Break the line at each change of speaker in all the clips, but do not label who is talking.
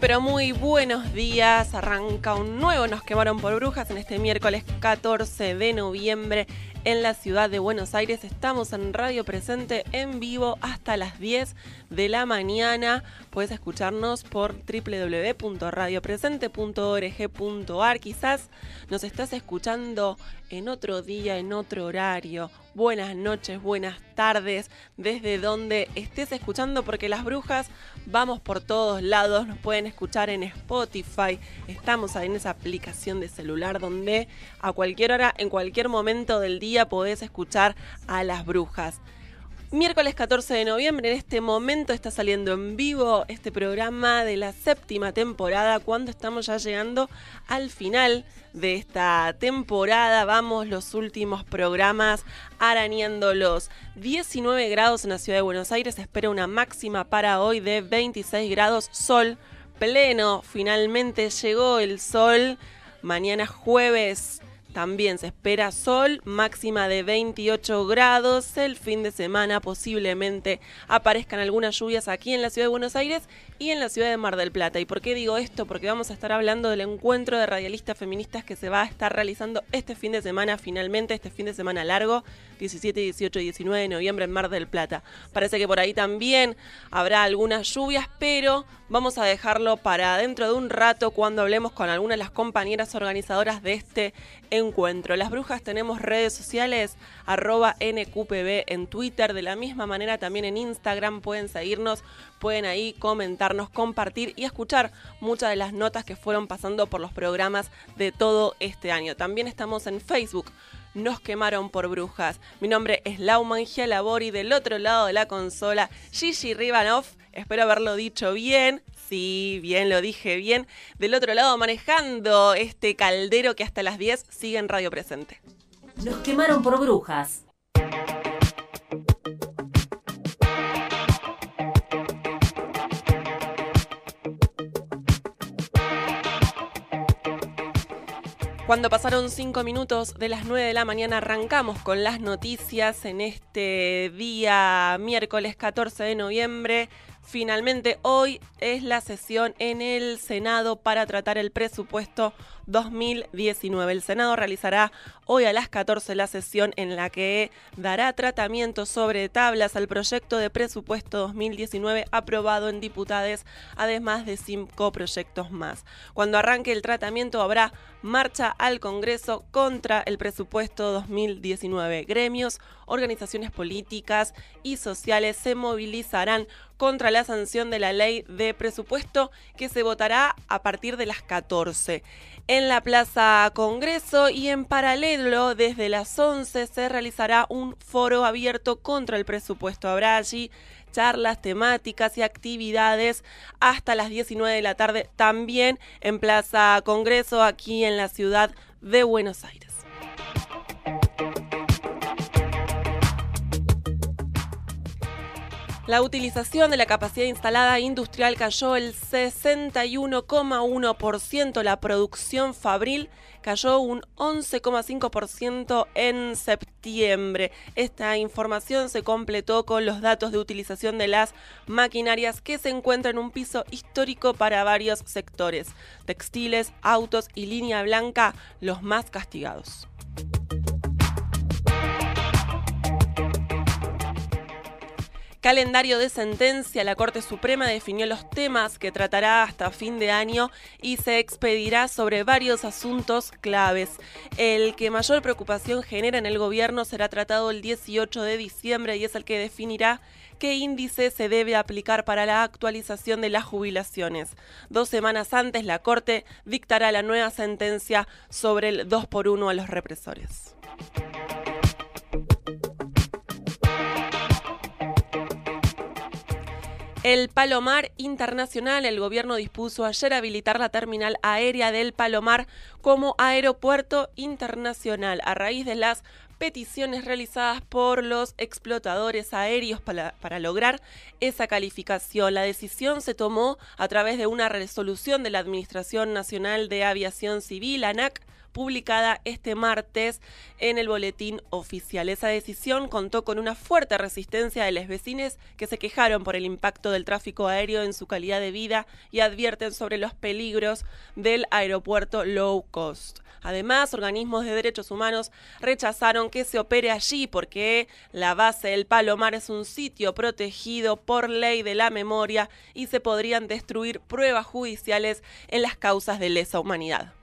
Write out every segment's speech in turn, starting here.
Pero muy buenos días. Arranca un nuevo Nos quemaron por brujas en este miércoles 14 de noviembre en la ciudad de Buenos Aires. Estamos en Radio Presente en vivo hasta las 10 de la mañana. Puedes escucharnos por www.radiopresente.org.ar. Quizás nos estás escuchando en otro día, en otro horario. Buenas noches, buenas tardes, desde donde estés escuchando, porque las brujas vamos por todos lados. Nos pueden escuchar en Spotify. Estamos ahí en esa aplicación de celular donde a cualquier hora, en cualquier momento del día, podés escuchar a las brujas. Miércoles 14 de noviembre, en este momento está saliendo en vivo este programa de la séptima temporada, cuando estamos ya llegando al final de esta temporada. Vamos los últimos programas arañando los 19 grados en la ciudad de Buenos Aires. Espera una máxima para hoy de 26 grados, sol pleno. Finalmente llegó el sol. Mañana jueves también se espera sol, máxima de 28 grados. El fin de semana posiblemente aparezcan algunas lluvias aquí en la ciudad de Buenos Aires y en la ciudad de Mar del Plata. ¿Y por qué digo esto? Porque vamos a estar hablando del encuentro de radialistas feministas que se va a estar realizando este fin de semana, finalmente, este fin de semana largo, 17, 18 y 19 de noviembre en Mar del Plata. Parece que por ahí también habrá algunas lluvias, pero vamos a dejarlo para dentro de un rato cuando hablemos con algunas de las compañeras organizadoras de este encuentro. Las brujas tenemos redes sociales, arroba NQPB en Twitter, de la misma manera también en Instagram pueden seguirnos, pueden ahí comentarnos, compartir y escuchar muchas de las notas que fueron pasando por los programas de todo este año. También estamos en Facebook. Nos quemaron por brujas. Mi nombre es Lauman Gialabori, del otro lado de la consola, Gigi Ribanov. Espero haberlo dicho bien. Sí, bien, lo dije bien. Del otro lado, manejando este caldero que hasta las 10 sigue en Radio Presente.
Nos quemaron por brujas.
Cuando pasaron 5 minutos de las 9 de la mañana arrancamos con las noticias en este día miércoles 14 de noviembre. Finalmente hoy es la sesión en el Senado para tratar el presupuesto 2019. El Senado realizará hoy a las 14 la sesión en la que dará tratamiento sobre tablas al proyecto de presupuesto 2019 aprobado en diputades, además de cinco proyectos más. Cuando arranque el tratamiento habrá marcha al Congreso contra el presupuesto 2019. Gremios, organizaciones políticas y sociales se movilizarán contra la sanción de la ley de presupuesto que se votará a partir de las 14 en la Plaza Congreso y en paralelo desde las 11 se realizará un foro abierto contra el presupuesto. Habrá allí charlas temáticas y actividades hasta las 19 de la tarde también en Plaza Congreso aquí en la ciudad de Buenos Aires. La utilización de la capacidad instalada industrial cayó el 61,1%, la producción fabril cayó un 11,5% en septiembre. Esta información se completó con los datos de utilización de las maquinarias que se encuentran en un piso histórico para varios sectores, textiles, autos y línea blanca, los más castigados. Calendario de sentencia. La Corte Suprema definió los temas que tratará hasta fin de año y se expedirá sobre varios asuntos claves. El que mayor preocupación genera en el gobierno será tratado el 18 de diciembre y es el que definirá qué índice se debe aplicar para la actualización de las jubilaciones. Dos semanas antes, la Corte dictará la nueva sentencia sobre el 2 por 1 a los represores. El Palomar Internacional, el gobierno dispuso ayer habilitar la terminal aérea del Palomar como aeropuerto internacional a raíz de las peticiones realizadas por los explotadores aéreos para, lograr esa calificación. La decisión se tomó a través de una resolución de la Administración Nacional de Aviación Civil, ANAC, publicada este martes en el boletín oficial. Esa decisión contó con una fuerte resistencia de los vecinos que se quejaron por el impacto del tráfico aéreo en su calidad de vida y advierten sobre los peligros del aeropuerto low cost. Además, organismos de derechos humanos rechazaron que se opere allí porque la base del Palomar es un sitio protegido por ley de la memoria y se podrían destruir pruebas judiciales en las causas de lesa humanidad.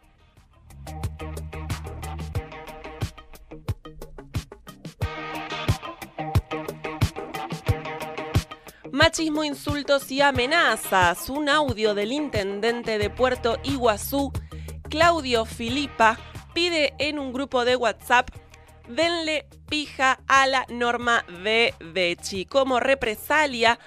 Machismo, insultos y amenazas. Un audio del intendente de Puerto Iguazú, Claudio Filipa, pide en un grupo de WhatsApp denle pija a la norma de Bechi como represalia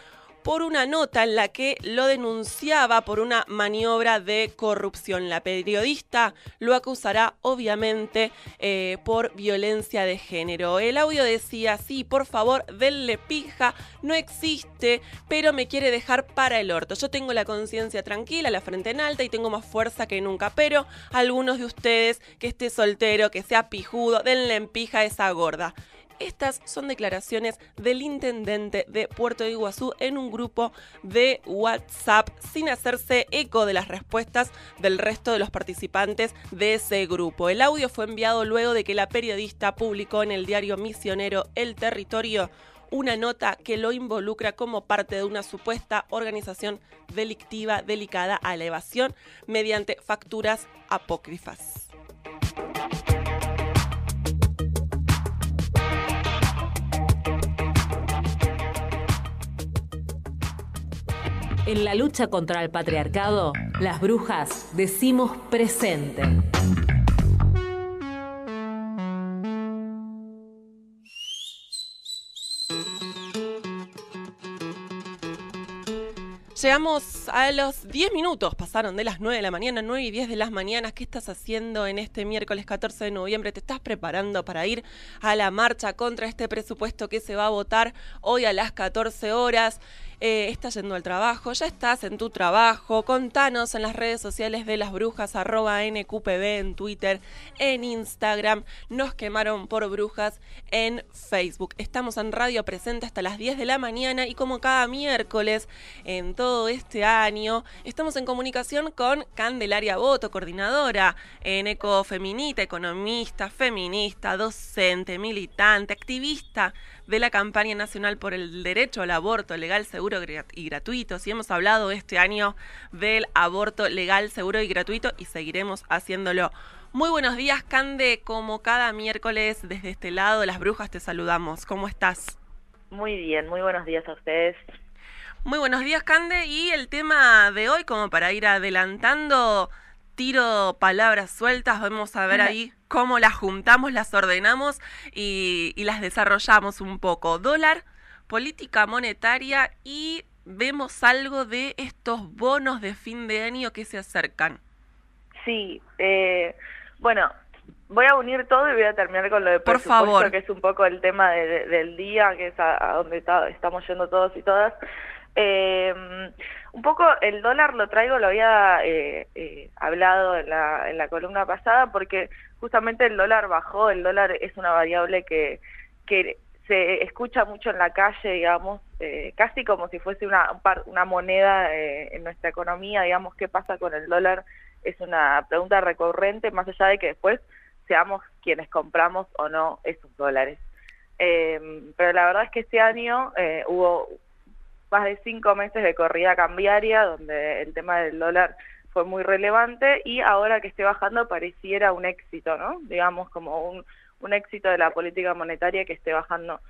por una nota en la que lo denunciaba por una maniobra de corrupción. La periodista lo acusará obviamente eh, por violencia de género. El audio decía, sí, por favor, denle pija, no existe, pero me quiere dejar para el orto. Yo tengo la conciencia tranquila, la frente en alta y tengo más fuerza que nunca, pero algunos de ustedes que esté soltero, que sea pijudo, denle en pija esa gorda. Estas son declaraciones del intendente de Puerto Iguazú en un grupo de WhatsApp sin hacerse eco de las respuestas del resto de los participantes de ese grupo. El audio fue enviado luego de que la periodista publicó en el diario misionero El Territorio una nota que lo involucra como parte de una supuesta organización delictiva delicada a la evasión mediante facturas apócrifas.
En la lucha contra el patriarcado, las brujas decimos presente.
Llegamos a los 10 minutos, pasaron de las 9 de la mañana, 9 y 10 de las mañanas. ¿Qué estás haciendo en este miércoles 14 de noviembre? ¿Te estás preparando para ir a la marcha contra este presupuesto que se va a votar hoy a las 14 horas? Eh, estás yendo al trabajo, ya estás en tu trabajo, contanos en las redes sociales de las brujas, arroba NQPB en Twitter, en Instagram, nos quemaron por brujas en Facebook. Estamos en Radio Presente hasta las 10 de la mañana y como cada miércoles en todo este año, estamos en comunicación con Candelaria Boto, coordinadora en Ecofeminita, economista, feminista, docente, militante, activista de la campaña nacional por el derecho al aborto legal, seguro y gratuito. Si hemos hablado este año del aborto legal, seguro y gratuito y seguiremos haciéndolo. Muy buenos días, Cande. Como cada miércoles desde este lado de las brujas te saludamos. ¿Cómo estás?
Muy bien, muy buenos días a ustedes.
Muy buenos días, Cande. Y el tema de hoy, como para ir adelantando, tiro palabras sueltas, vamos a ver ahí cómo las juntamos, las ordenamos y, las desarrollamos un poco. Dólar, política monetaria y vemos algo de estos bonos de fin de año que se acercan.
Sí, eh, bueno, voy a unir todo y voy a terminar con lo de
Por
presupuesto,
favor.
que es un poco el tema de- de- del día, que es a, a donde está- estamos yendo todos y todas. Eh, un poco el dólar lo traigo, lo había eh, eh, hablado en la, en la columna pasada, porque justamente el dólar bajó, el dólar es una variable que, que se escucha mucho en la calle, digamos, eh, casi como si fuese una, una moneda eh, en nuestra economía, digamos, qué pasa con el dólar, es una pregunta recurrente, más allá de que después seamos quienes compramos o no esos dólares. Eh, pero la verdad es que este año hubo más de cinco meses de corrida cambiaria, donde el tema del dólar fue muy relevante y ahora que esté bajando pareciera un éxito, ¿no? Digamos, como un, un éxito de la política monetaria que esté bajando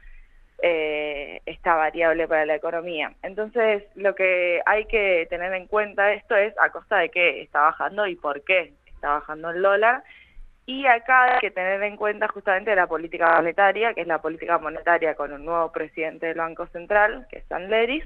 eh, esta variable para la economía. Entonces, lo que hay que tener en cuenta esto es a costa de qué está bajando y por qué está bajando el dólar. Y acá hay que tener en cuenta justamente la política monetaria, que es la política monetaria con un nuevo presidente del Banco Central, que es San Leris,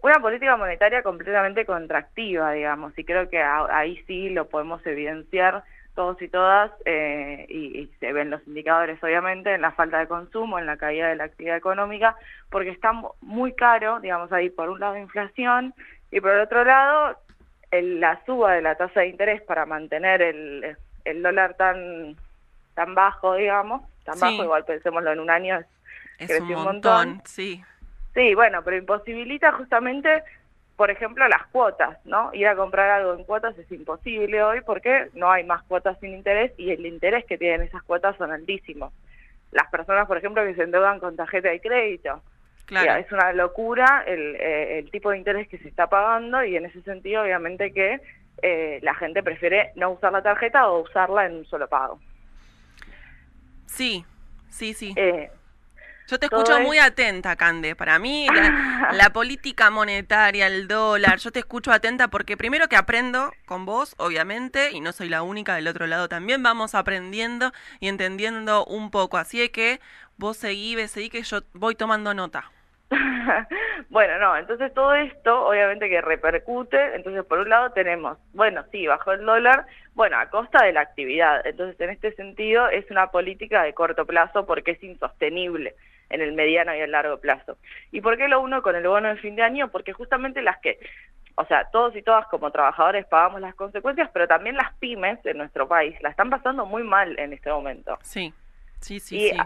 una política monetaria completamente contractiva, digamos, y creo que ahí sí lo podemos evidenciar todos y todas, eh, y, y se ven los indicadores obviamente en la falta de consumo, en la caída de la actividad económica, porque está mu- muy caro, digamos, ahí por un lado inflación, y por el otro lado el- la suba de la tasa de interés para mantener el, el dólar tan tan bajo, digamos, tan
Sí.
bajo, igual pensémoslo en un año, es creció
un
un
montón,
montón.
sí.
Sí, bueno, pero imposibilita justamente, por ejemplo, las cuotas, ¿no? Ir a comprar algo en cuotas es imposible hoy porque no hay más cuotas sin interés y el interés que tienen esas cuotas son altísimos. Las personas, por ejemplo, que se endeudan con tarjeta de crédito.
Claro.
Mira, es una locura el, eh, el tipo de interés que se está pagando y en ese sentido, obviamente, que eh, la gente prefiere no usar la tarjeta o usarla en un solo pago.
Sí, sí, sí.
Eh,
Yo te escucho
es-
muy atenta, Cande. Para mí, la, la política monetaria, el dólar, yo te escucho atenta porque primero que aprendo con vos, obviamente, y no soy la única del otro lado también, vamos aprendiendo y entendiendo un poco. Así es que vos seguí, seguí que yo voy tomando nota.
bueno, no, entonces todo esto obviamente que repercute, entonces por un lado tenemos, bueno, sí, bajó el dólar, bueno, a costa de la actividad, entonces en este sentido es una política de corto plazo porque es insostenible en el mediano y el largo plazo. ¿Y por qué lo uno con el bono de fin de año? Porque justamente las que, o sea, todos y todas como trabajadores pagamos las consecuencias, pero también las pymes en nuestro país la están pasando muy mal en este momento.
Sí, sí, sí,
Y,
sí.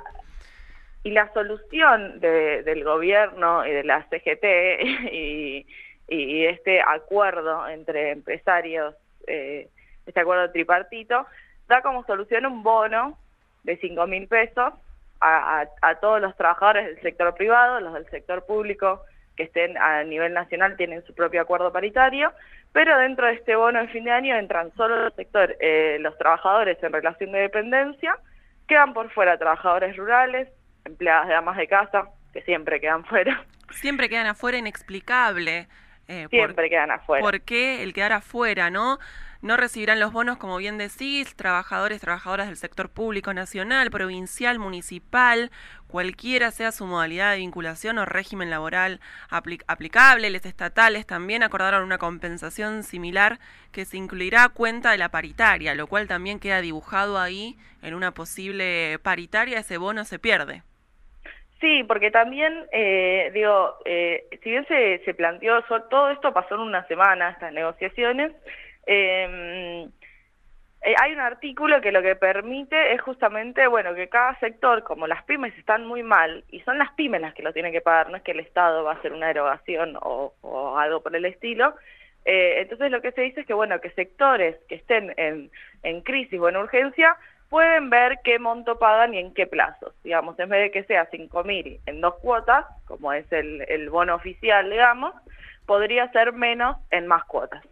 Y la solución de- del gobierno y de la CGT y, este acuerdo entre empresarios, eh, este acuerdo tripartito, da como solución un bono de 5 mil pesos a, todos los trabajadores del sector privado, los del sector público que estén a nivel nacional tienen su propio acuerdo paritario, pero dentro de este bono de fin de año entran solo los sector, eh, los trabajadores en relación de dependencia, quedan por fuera trabajadores rurales, empleadas de amas de casa, que siempre quedan fuera,
Siempre quedan afuera inexplicable. eh, por-
siempre quedan afuera.
¿Por qué el quedar afuera, no? No recibirán los bonos, como bien decís, trabajadores, trabajadoras del sector público nacional, provincial, municipal, cualquiera sea su modalidad de vinculación o régimen laboral apli- aplicable. Les estatales también acordaron una compensación similar que se incluirá a cuenta de la paritaria, lo cual también queda dibujado ahí en una posible paritaria, ese bono se pierde.
Sí, porque también, eh, digo, eh, si bien se, planteó, todo esto pasó en una semana, estas negociaciones, eh, eh, hay un artículo que lo que permite es justamente, bueno, que cada sector, como las pymes están muy mal, y son las pymes las que lo tienen que pagar, no es que el Estado va a hacer una erogación o, o algo por el estilo, eh, entonces lo que se dice es que, bueno, que sectores que estén en, en crisis o en urgencia pueden ver qué monto pagan y en qué plazos. Digamos, en vez de que sea 5.000 en dos cuotas, como es el, el bono oficial, digamos, podría ser menos en más cuotas.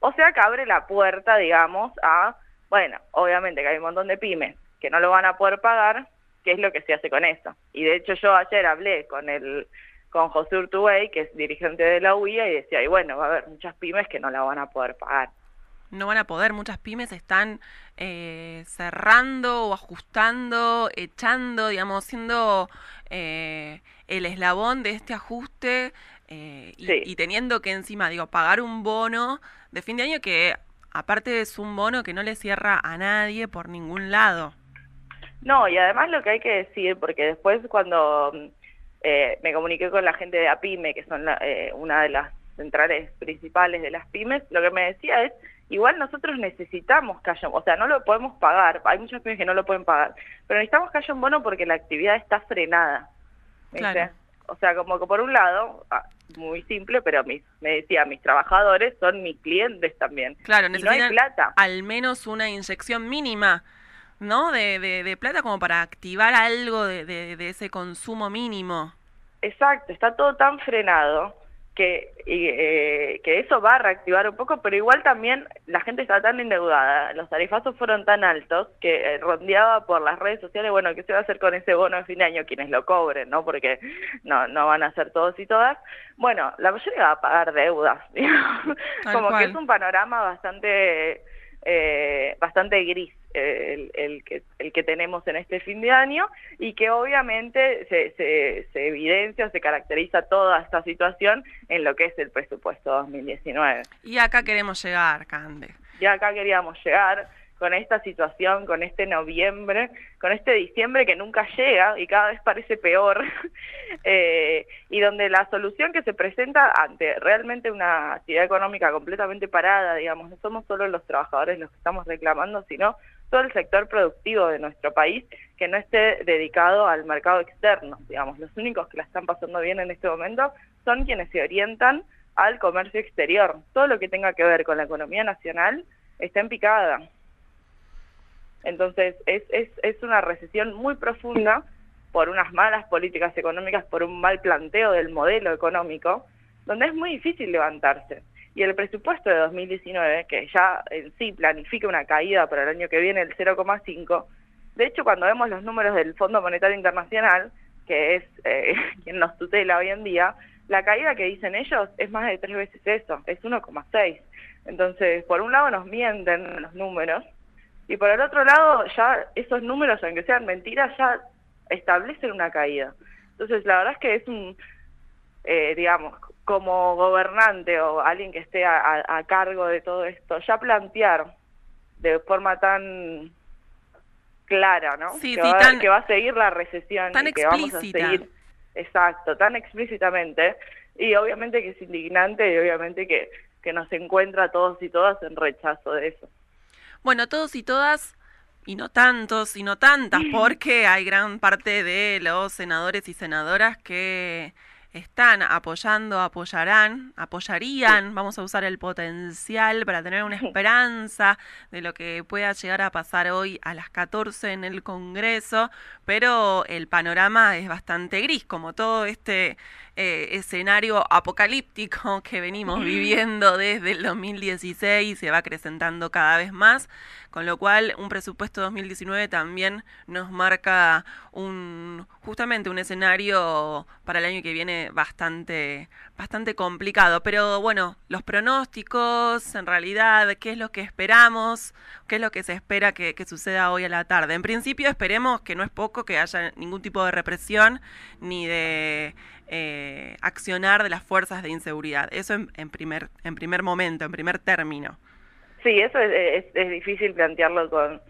O sea que abre la puerta, digamos, a, bueno, obviamente que hay un montón de pymes que no lo van a poder pagar, ¿qué es lo que se hace con eso? Y de hecho yo ayer hablé con el con José Urtubey, que es dirigente de la UIA, y decía, y bueno, va a haber muchas pymes que no la van a poder pagar.
No van a poder, muchas pymes están eh, cerrando o ajustando, echando, digamos, siendo eh, el eslabón de este ajuste eh, y,
Sí.
y teniendo que encima, digo, pagar un bono de fin de año que aparte es un bono que no le cierra a nadie por ningún lado.
No, y además lo que hay que decir, porque después cuando eh, me comuniqué con la gente de APIME, que son eh, una de las centrales principales de las pymes, lo que me decía es, igual nosotros necesitamos que haya, o sea, no lo podemos pagar, hay muchas pymes que no lo pueden pagar, pero necesitamos que haya un bono porque la actividad está frenada. O sea, como que por un lado, ah, muy simple, pero me decía, mis trabajadores son mis clientes también.
Claro, necesitan plata. al menos una inyección mínima, ¿no? De, de, plata como para activar algo de, de ese consumo mínimo.
Exacto, está todo tan frenado que, eh, que eso va a reactivar un poco, pero igual también la gente está tan endeudada, los tarifazos fueron tan altos que eh, rondeaba por las redes sociales, bueno, ¿qué se va a hacer con ese bono de fin de año? Quienes lo cobren, ¿no? Porque no, no van a ser todos y todas. Bueno, la mayoría va a pagar deudas, como que es un panorama bastante, eh, bastante gris el, el, que, el que tenemos en este fin de año y que obviamente se, se, se evidencia, se caracteriza toda esta situación en lo que es el presupuesto 2019.
Y acá queremos llegar, Cande.
Y acá queríamos llegar con esta situación, con este noviembre, con este diciembre que nunca llega y cada vez parece peor, eh, y donde la solución que se presenta ante realmente una actividad económica completamente parada, digamos, no somos solo los trabajadores los que estamos reclamando, sino todo el sector productivo de nuestro país que no esté dedicado al mercado externo, digamos, los únicos que la están pasando bien en este momento son quienes se orientan al comercio exterior. Todo lo que tenga que ver con la economía nacional está en picada. Entonces, es, es, es una recesión muy profunda por unas malas políticas económicas, por un mal planteo del modelo económico, donde es muy difícil levantarse. Y el presupuesto de 2019, que ya en sí planifica una caída para el año que viene del 0,5, de hecho cuando vemos los números del Fondo Monetario Internacional, que es eh, quien nos tutela hoy en día, la caída que dicen ellos es más de tres veces eso, es 1,6. Entonces, por un lado nos mienten los números, y por el otro lado, ya esos números, aunque sean mentiras, ya establecen una caída. Entonces, la verdad es que es un, eh, digamos, como gobernante o alguien que esté a, cargo de todo esto, ya plantear de forma tan clara, ¿no?
Sí,
que,
sí,
va,
tan,
que va a seguir la recesión
tan
y que vamos a seguir, exacto, tan explícitamente y obviamente que es indignante y obviamente que, que nos encuentra a todos y todas en rechazo de eso.
Bueno, todos y todas, y no tantos y no tantas, porque hay gran parte de los senadores y senadoras que están apoyando, apoyarán, apoyarían, vamos a usar el potencial para tener una esperanza de lo que pueda llegar a pasar hoy a las 14 en el Congreso, pero el panorama es bastante gris, como todo este eh, escenario apocalíptico que venimos viviendo desde el 2016 y se va acrecentando cada vez más, con lo cual un presupuesto 2019 también nos marca un justamente un escenario para el año que viene bastante bastante complicado, pero bueno, los pronósticos, en realidad, qué es lo que esperamos, qué es lo que se espera que, que suceda hoy a la tarde. En principio esperemos que no es poco que haya ningún tipo de represión ni de eh, accionar de las fuerzas de inseguridad. Eso en, primer, en primer momento, en primer término.
Sí, eso es, es, difícil plantearlo con,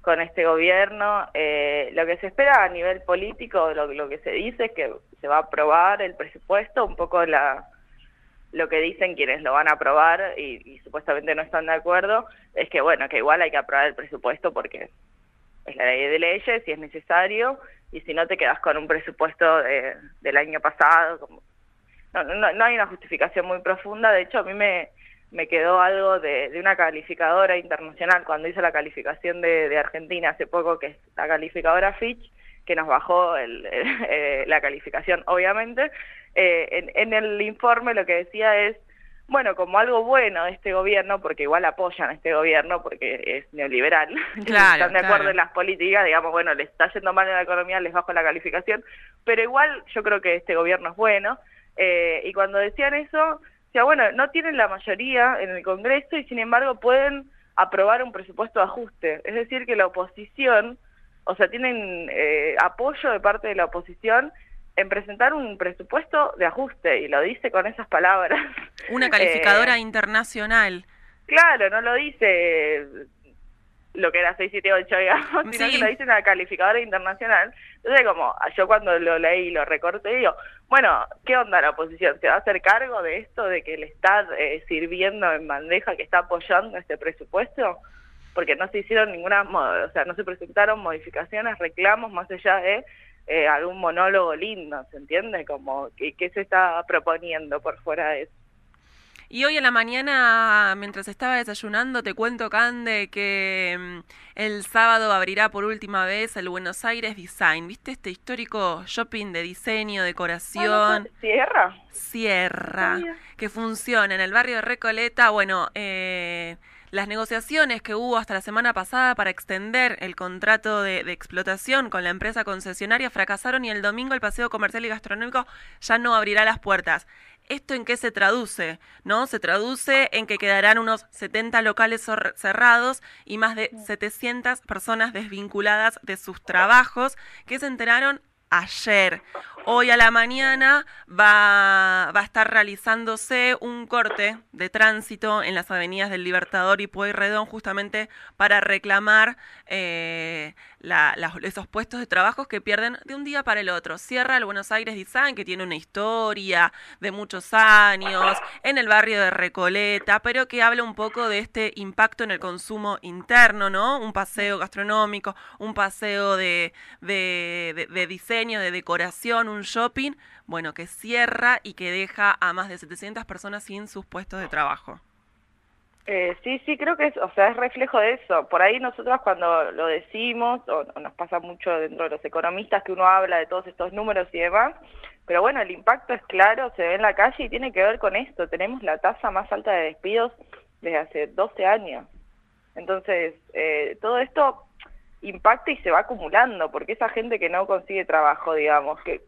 con este gobierno. Eh, lo que se espera a nivel político, lo, lo que se dice es que se va a aprobar el presupuesto, un poco la lo que dicen quienes lo van a aprobar y, y, supuestamente no están de acuerdo, es que bueno, que igual hay que aprobar el presupuesto porque es la ley de leyes y es necesario, y si no te quedas con un presupuesto de, del año pasado. Como, no, no, hay una justificación muy profunda, de hecho a mí me, me quedó algo de, de una calificadora internacional cuando hice la calificación de, de, Argentina hace poco, que es la calificadora Fitch, que nos bajó el, eh, la calificación, obviamente. Eh, en, en el informe lo que decía es bueno, como algo bueno de este gobierno, porque igual apoyan a este gobierno porque es neoliberal,
claro,
están de acuerdo en las políticas, digamos, bueno, les está yendo mal en la economía, les bajo la calificación, pero igual yo creo que este gobierno es bueno, eh, y cuando decían eso, o sea, bueno, no tienen la mayoría en el Congreso y sin embargo pueden aprobar un presupuesto de ajuste, es decir, que la oposición, o sea, tienen eh, apoyo de parte de la oposición en presentar un presupuesto de ajuste, y lo dice con esas palabras.
Una calificadora eh, internacional
Claro, no lo dice lo que era 678, digamos, sino
Sí.
que lo dice una calificadora internacional. Entonces, como yo cuando lo leí y lo recorté, digo, bueno, ¿qué onda la oposición? ¿Se va a hacer cargo de esto, de que le está eh, sirviendo en bandeja, que está apoyando este presupuesto? Porque no se hicieron ninguna, o sea, no se presentaron modificaciones, reclamos, más allá de eh, algún monólogo lindo, ¿se entiende? Como, ¿qué, qué se está proponiendo por fuera de eso?
Y hoy a la mañana, mientras estaba desayunando, te cuento, Cande, que mm, el sábado abrirá por última vez el Buenos Aires Design. ¿Viste este histórico shopping de diseño, decoración?
¿Cierra?
Sierra,
Ah, mira.
que funciona en el barrio de Recoleta. Bueno, eh, las negociaciones que hubo hasta la semana pasada para extender el contrato de, de explotación con la empresa concesionaria fracasaron y el domingo el paseo comercial y gastronómico ya no abrirá las puertas. ¿Esto en qué se traduce? ¿No? Se traduce en que quedarán unos 70 locales cerrados y más de 700 personas desvinculadas de sus trabajos que se enteraron ayer. Hoy a la mañana va, a estar realizándose un corte de tránsito en las avenidas del Libertador y Pueyrredón justamente para reclamar eh, la- esos puestos de trabajo que pierden de un día para el otro. Cierra el Buenos Aires Design, que tiene una historia de muchos años, en el barrio de Recoleta, pero que habla un poco de este impacto en el consumo interno, ¿no? Un paseo gastronómico, un paseo de diseño, de decoración, un shopping, bueno, que cierra y que deja a más de 700 personas sin sus puestos de trabajo.
Eh, sí, sí, creo que es, o sea, es reflejo de eso. Por ahí nosotros cuando lo decimos, o, o nos pasa mucho dentro de los economistas que uno habla de todos estos números y demás, pero bueno, el impacto es claro, se ve en la calle y tiene que ver con esto. Tenemos la tasa más alta de despidos desde hace 12 años. Entonces, eh, todo esto impacta y se va acumulando, porque esa gente que no consigue trabajo, digamos, ¿qué,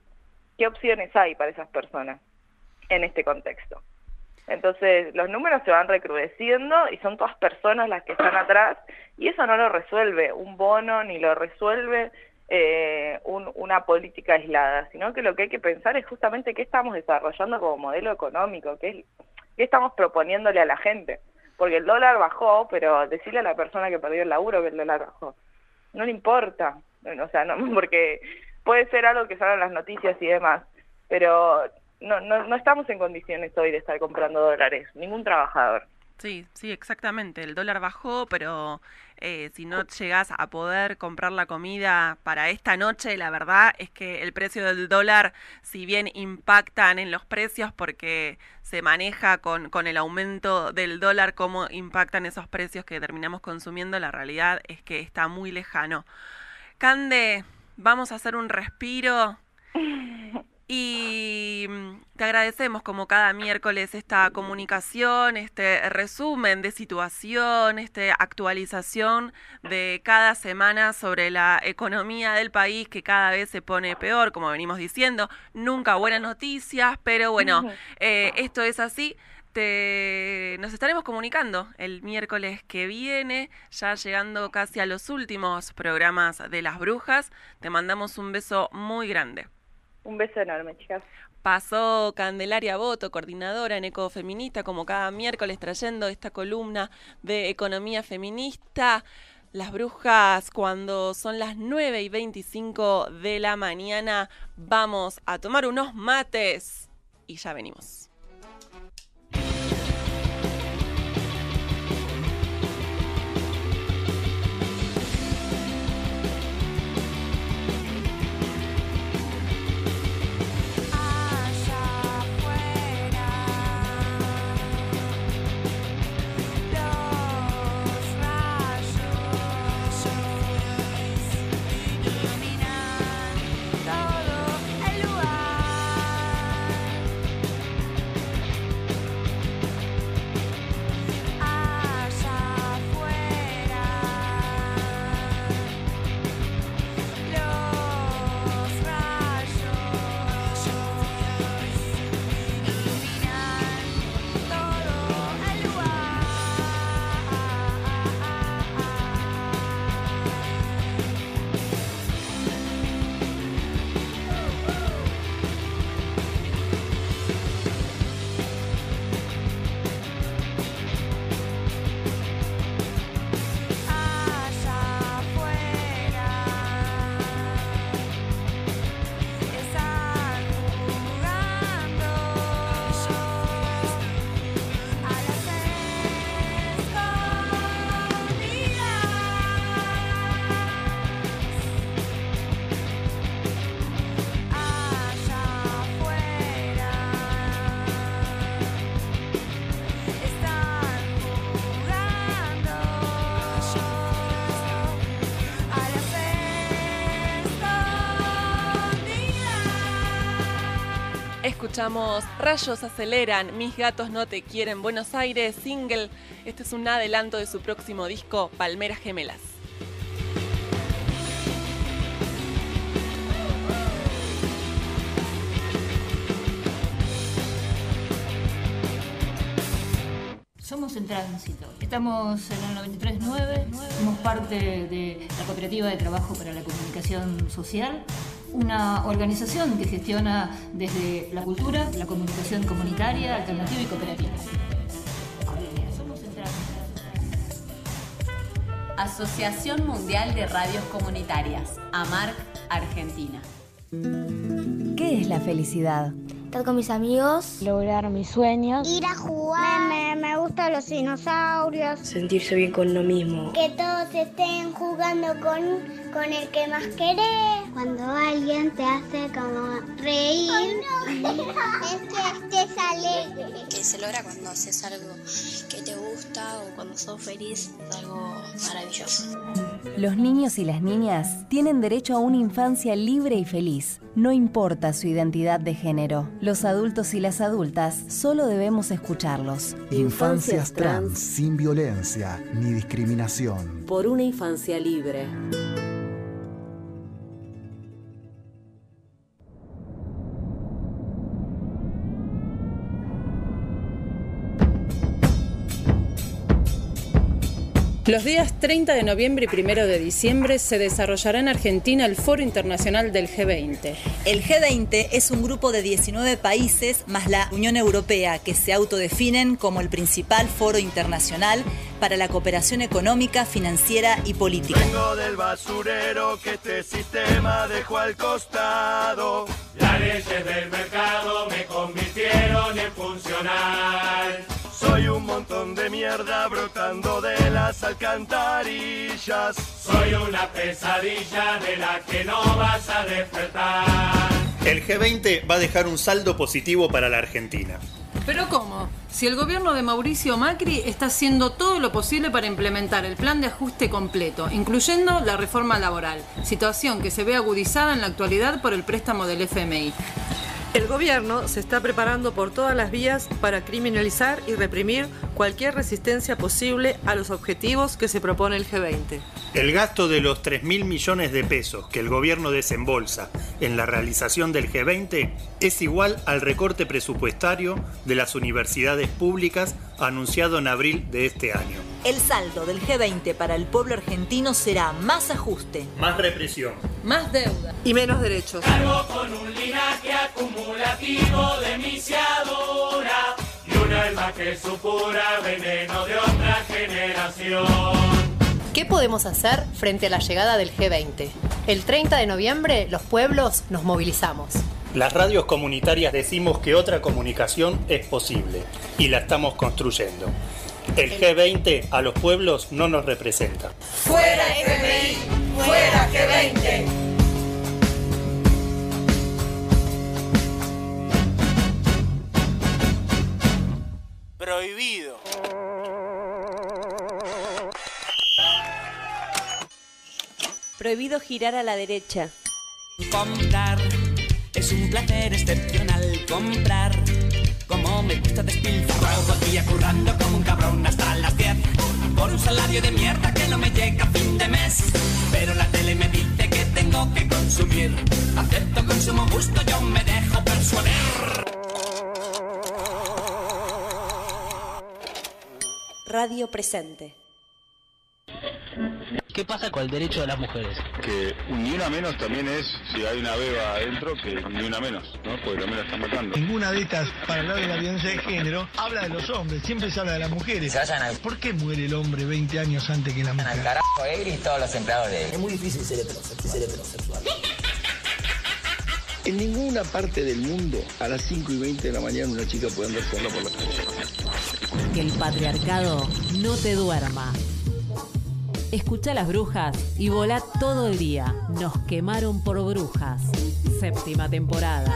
qué opciones hay para esas personas en este contexto? Entonces, los números se van recrudeciendo y son todas personas las que están atrás y eso no lo resuelve un bono ni lo resuelve eh, un- una política aislada, sino que lo que hay que pensar es justamente qué estamos desarrollando como modelo económico, qué, qué estamos proponiéndole a la gente. Porque el dólar bajó, pero decirle a la persona que perdió el laburo que el dólar bajó, no le importa. O sea, no, porque puede ser algo que salga en las noticias y demás, pero no, no, no estamos en condiciones hoy de estar comprando dólares, ningún trabajador.
Sí, sí, exactamente. El dólar bajó, pero eh, si no llegas a poder comprar la comida para esta noche, la verdad es que el precio del dólar, si bien impactan en los precios porque se maneja con, con el aumento del dólar, cómo impactan esos precios que terminamos consumiendo, la realidad es que está muy lejano. Cande, vamos a hacer un respiro. Y mm, te agradecemos como cada miércoles esta comunicación, este resumen de situación, esta actualización de cada semana sobre la economía del país que cada vez se pone peor, como venimos diciendo. Nunca buenas noticias, pero bueno, eh, esto es así. Te... Nos estaremos comunicando el miércoles que viene, ya llegando casi a los últimos programas de las brujas. Te mandamos un beso muy grande.
Un beso enorme, chicas.
Pasó Candelaria Boto, coordinadora en Ecofeminista, como cada miércoles trayendo esta columna de economía feminista. Las brujas, cuando son las 9 y 25 de la mañana, vamos a tomar unos mates y ya venimos. Escuchamos Rayos aceleran, Mis gatos no te quieren, Buenos Aires, single. Este es un adelanto de su próximo disco, Palmeras Gemelas.
Somos en tránsito. Estamos en el 93.9, somos parte de la Cooperativa de Trabajo para la Comunicación Social, una organización que gestiona desde la cultura, la comunicación comunitaria, alternativa y cooperativa.
Asociación Mundial de Radios Comunitarias, AMARC, Argentina.
¿Qué es la felicidad?
Estar con mis amigos,
lograr mis sueños,
ir a jugar.
Me, me, me, gustan los dinosaurios.
Sentirse bien con lo mismo.
Que todos estén jugando con, con el que más querés.
Cuando alguien te hace como reír,
no. es que estés alegre.
Que se logra cuando haces algo que te gusta o cuando sos feliz. Es algo maravilloso.
Los niños y las niñas tienen derecho a una infancia libre y feliz. No importa su identidad de género. Los adultos y las adultas solo debemos escucharlos.
Infancias trans sin violencia ni discriminación.
Por una infancia libre.
Los días 30 de noviembre y 1 de diciembre se desarrollará en Argentina el Foro Internacional del G20.
El G20 es un grupo de 19 países más la Unión Europea que se autodefinen como el principal foro internacional para la cooperación económica, financiera y política.
Vengo del basurero que este sistema dejó al costado.
Las leyes del mercado me convirtieron en funcional.
Soy un montón de mierda brotando de las alcantarillas.
Soy una pesadilla de la que no vas a despertar.
El G20 va a dejar un saldo positivo para la Argentina.
¿Pero cómo? Si el gobierno de Mauricio Macri está haciendo todo lo posible para implementar el plan de ajuste completo, incluyendo la reforma laboral, situación que se ve agudizada en la actualidad por el préstamo del FMI.
El gobierno se está preparando por todas las vías para criminalizar y reprimir cualquier resistencia posible a los objetivos que se propone el G20.
El gasto de los 3 mil millones de pesos que el gobierno desembolsa en la realización del G20 es igual al recorte presupuestario de las universidades públicas anunciado en abril de este año.
El saldo del G20 para el pueblo argentino será más ajuste,
más represión,
más deuda
y menos derechos.
Cargo con un linaje acumulativo de misiadura y una alma que supura veneno de otra generación.
¿Qué podemos hacer frente a la llegada del G20? El 30 de noviembre los pueblos nos movilizamos.
Las radios comunitarias decimos que otra comunicación es posible y la estamos construyendo. El G20 a los pueblos no nos representa.
¡Fuera FMI! ¡Fuera G20!
Prohibido.
Prohibido girar a la derecha.
Comprar es un placer excepcional. Comprar como me gusta despilfarrar todo el día currando como un cabrón hasta las 10 por un salario de mierda que no me llega a fin de mes pero la tele me dice que tengo que consumir acepto consumo gusto yo me dejo persuadir
Radio presente
¿Qué pasa con el derecho de las mujeres?
Que ni una menos también es, si hay una beba adentro, que ni una menos, ¿no? Porque también la están matando.
Ninguna de estas, para hablar de la violencia de género, habla de los hombres, siempre se habla de las mujeres.
Se vayan al...
¿Por qué muere el hombre 20 años antes que la mujer?
Al carajo Egri y todos los empleados de
Es muy difícil ser heterosexual. Ser heterosexual.
En ninguna parte del mundo, a las 5 y 20 de la mañana, una chica puede andar sola por la calle.
Que el patriarcado no te duerma. Escucha las brujas y volá todo el día. Nos quemaron por brujas. Séptima temporada.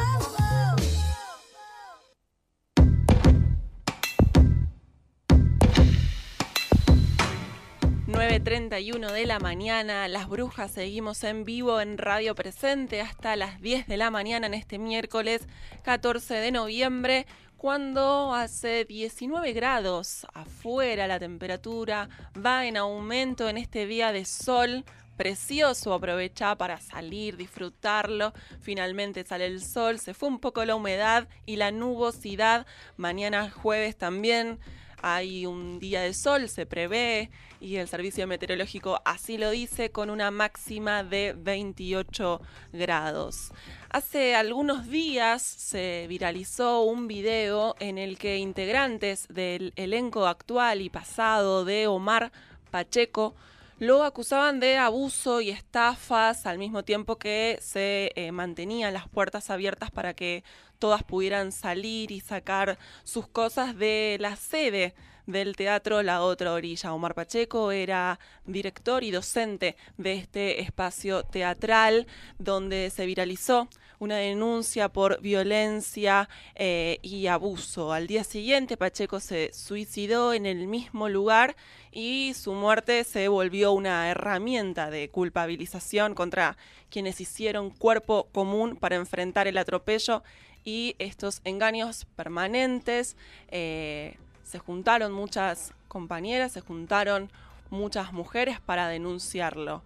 9.31 de la mañana, las brujas seguimos en vivo en Radio Presente hasta las 10 de la mañana en este miércoles 14 de noviembre, cuando hace 19 grados afuera la temperatura va en aumento en este día de sol. Precioso, aprovecha para salir, disfrutarlo. Finalmente sale el sol, se fue un poco la humedad y la nubosidad. Mañana jueves también hay un día de sol, se prevé, y el servicio meteorológico así lo dice, con una máxima de 28 grados. Hace algunos días se viralizó un video en el que integrantes del elenco actual y pasado de Omar Pacheco lo acusaban de abuso y estafas al mismo tiempo que se eh, mantenían las puertas abiertas para que todas pudieran salir y sacar sus cosas de la sede del teatro La Otra Orilla. Omar Pacheco era director y docente de este espacio teatral donde se viralizó una denuncia por violencia eh, y abuso. Al día siguiente Pacheco se suicidó en el mismo lugar y su muerte se volvió una herramienta de culpabilización contra quienes hicieron cuerpo común para enfrentar el atropello y estos engaños permanentes. Eh, se juntaron muchas compañeras, se juntaron muchas mujeres para denunciarlo.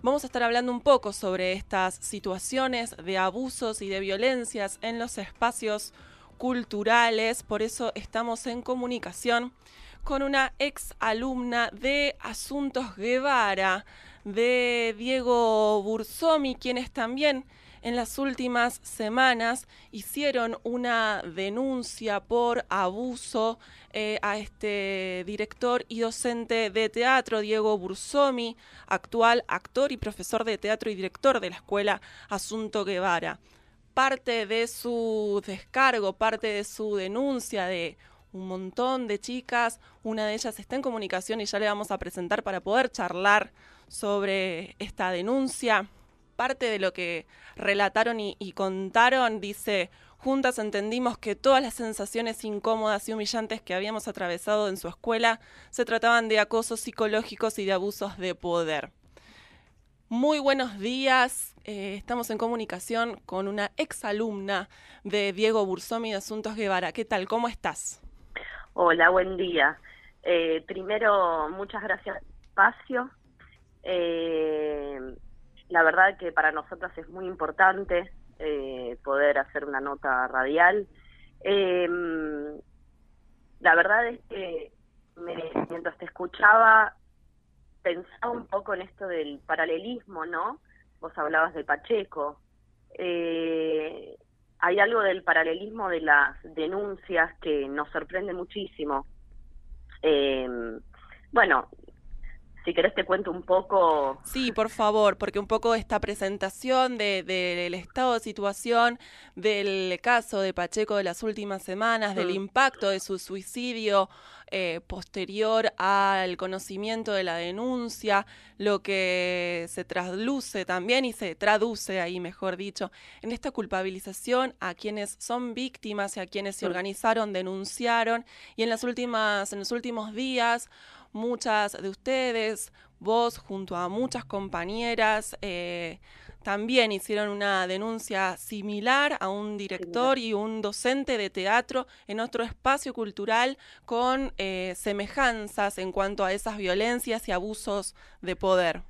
Vamos a estar hablando un poco sobre estas situaciones de abusos y de violencias en los espacios culturales, por eso estamos en comunicación con una ex alumna de Asuntos Guevara, de Diego Bursomi, quienes también en las últimas semanas hicieron una denuncia por abuso eh, a este director y docente de teatro, Diego Bursomi, actual actor y profesor de teatro y director de la escuela Asunto Guevara. Parte de su descargo, parte de su denuncia de un montón de chicas, una de ellas está en comunicación y ya le vamos a presentar para poder charlar sobre esta denuncia parte de lo que relataron y, contaron, dice, juntas entendimos que todas las sensaciones incómodas y humillantes que habíamos atravesado en su escuela se trataban de acosos psicológicos y de abusos de poder. Muy buenos días. Eh, estamos en comunicación con una exalumna de Diego Bursomi de Asuntos Guevara. ¿Qué tal? ¿Cómo estás?
Hola, buen día. Eh, primero, muchas gracias espacio. Eh, la verdad que para nosotras es muy importante eh, poder hacer una nota radial. Em, la verdad es que mientras te escuchaba pensaba un poco en esto del paralelismo, ¿no? Vos hablabas de Pacheco. Eh, hay algo del paralelismo de las denuncias que nos sorprende muchísimo. Em, bueno, si querés te cuento un poco.
Sí, por favor, porque un poco esta presentación del de, estado de situación del caso de Pacheco de las últimas semanas, del mm. impacto de su suicidio eh, posterior al conocimiento de la denuncia, lo que se trasluce también y se traduce ahí, mejor dicho, en esta culpabilización a quienes son víctimas y a quienes se mm. organizaron, denunciaron y en las últimas, en los últimos días muchas de ustedes, vos junto a muchas compañeras, eh, también hicieron una denuncia similar a un director y un docente de teatro en otro espacio cultural con eh, semejanzas en cuanto a esas violencias y abusos de poder.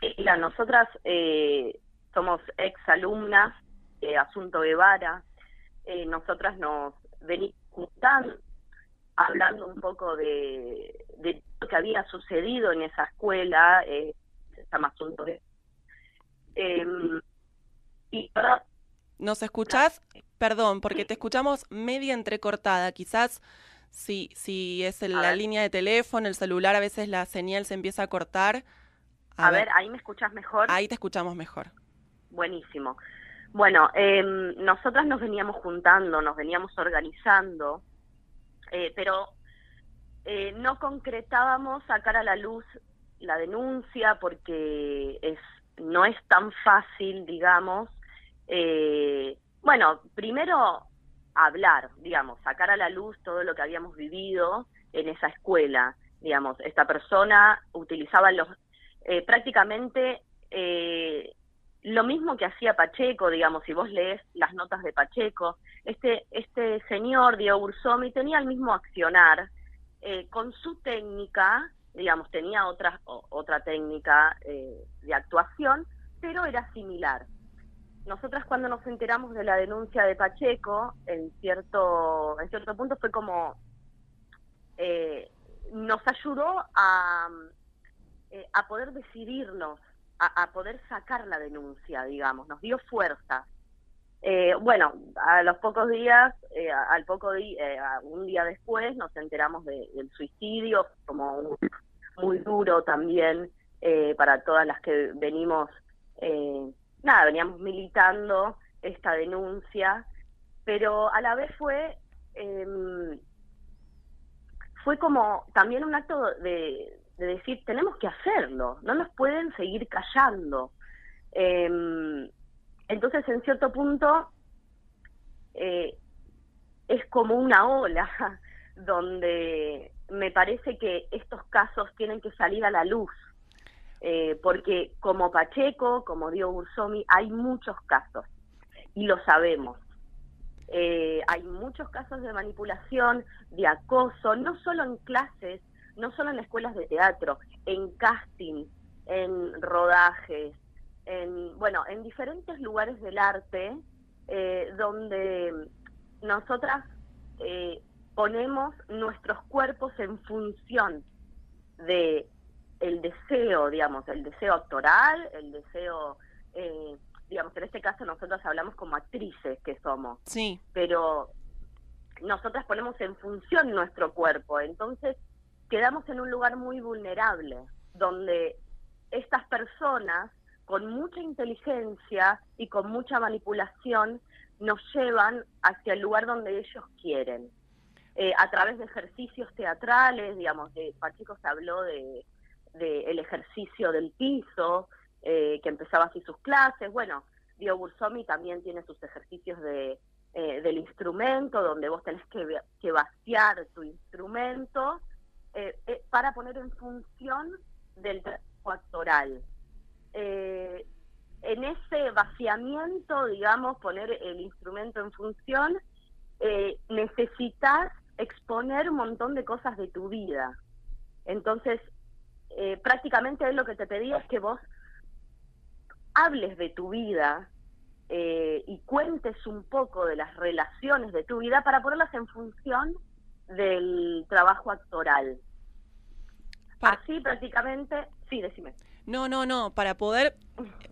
Sí, nosotras eh, somos ex alumnas de Asunto Guevara, nosotras nos venimos juntando hablando un poco de, lo que había sucedido en esa escuela, eh, se llama Asunto de... Em,
y ¿Nos escuchás? Perdón, porque te escuchamos media entrecortada. Quizás si, si es la línea de teléfono, el celular, a veces la señal se empieza a cortar.
A, ver. ahí me escuchas mejor.
Ahí te escuchamos mejor.
Buenísimo. Bueno, eh, nosotras nos veníamos juntando, nos veníamos organizando eh, pero eh, no concretábamos sacar a la luz la denuncia porque es no es tan fácil, digamos. Eh, bueno, primero hablar, digamos, sacar a la luz todo lo que habíamos vivido en esa escuela. digamos, esta persona utilizaba los eh, prácticamente eh, lo mismo que hacía Pacheco, digamos, si vos lees las notas de Pacheco, este, este señor, Diego Ursomi, tenía el mismo accionar, eh, con su técnica, digamos, tenía otra, otra técnica eh, de actuación, pero era similar. Nosotras cuando nos enteramos de la denuncia de Pacheco, en cierto, en cierto punto fue como, eh, nos ayudó a, a poder decidirnos a, poder sacar la denuncia, digamos, nos dio fuerza. Eh, bueno, a los pocos días, eh, al poco día, eh, un día después, nos enteramos del suicidio, como muy duro también para todas las que venimos, nada, veníamos militando esta denuncia, pero a la vez fue em, fue como también un acto de, de decir, tenemos que hacerlo, no nos pueden seguir callando. Em, entonces, en cierto punto, eh, es como una ola donde me parece que estos casos tienen que salir a la luz, eh, porque como Pacheco, como dio Ursomi, hay muchos casos y lo sabemos. Eh, hay muchos casos de manipulación, de acoso, no solo en clases, no solo en escuelas de teatro, en casting, en rodajes, en, bueno, en diferentes lugares del arte eh, donde nosotras eh, ponemos nuestros cuerpos en función de el deseo, digamos, el deseo actoral, el deseo, eh, digamos, en este caso nosotros hablamos como actrices que somos.
Sí.
Pero nosotras ponemos en función nuestro cuerpo, entonces quedamos en un lugar muy vulnerable, donde estas personas con mucha inteligencia y con mucha manipulación nos llevan hacia el lugar donde ellos quieren. Eh, a través de ejercicios teatrales, digamos, de Pacheco se habló de, el ejercicio del piso, eh, que empezaba así sus clases. Bueno, Dio Bursomi también tiene sus ejercicios de, eh, del instrumento, donde vos tenés que, que vaciar tu instrumento eh, eh, para poner en función del trabajo actoral. Eh, en ese vaciamiento, digamos, poner el instrumento en función, necesitas exponer un montón de cosas de tu vida. Entonces, prácticamente lo que te pedía es que vos hables de tu vida y cuentes un poco de las relaciones de tu vida para ponerlas en función del trabajo actoral. Así prácticamente, sí, decime.
No, no, no, para poder,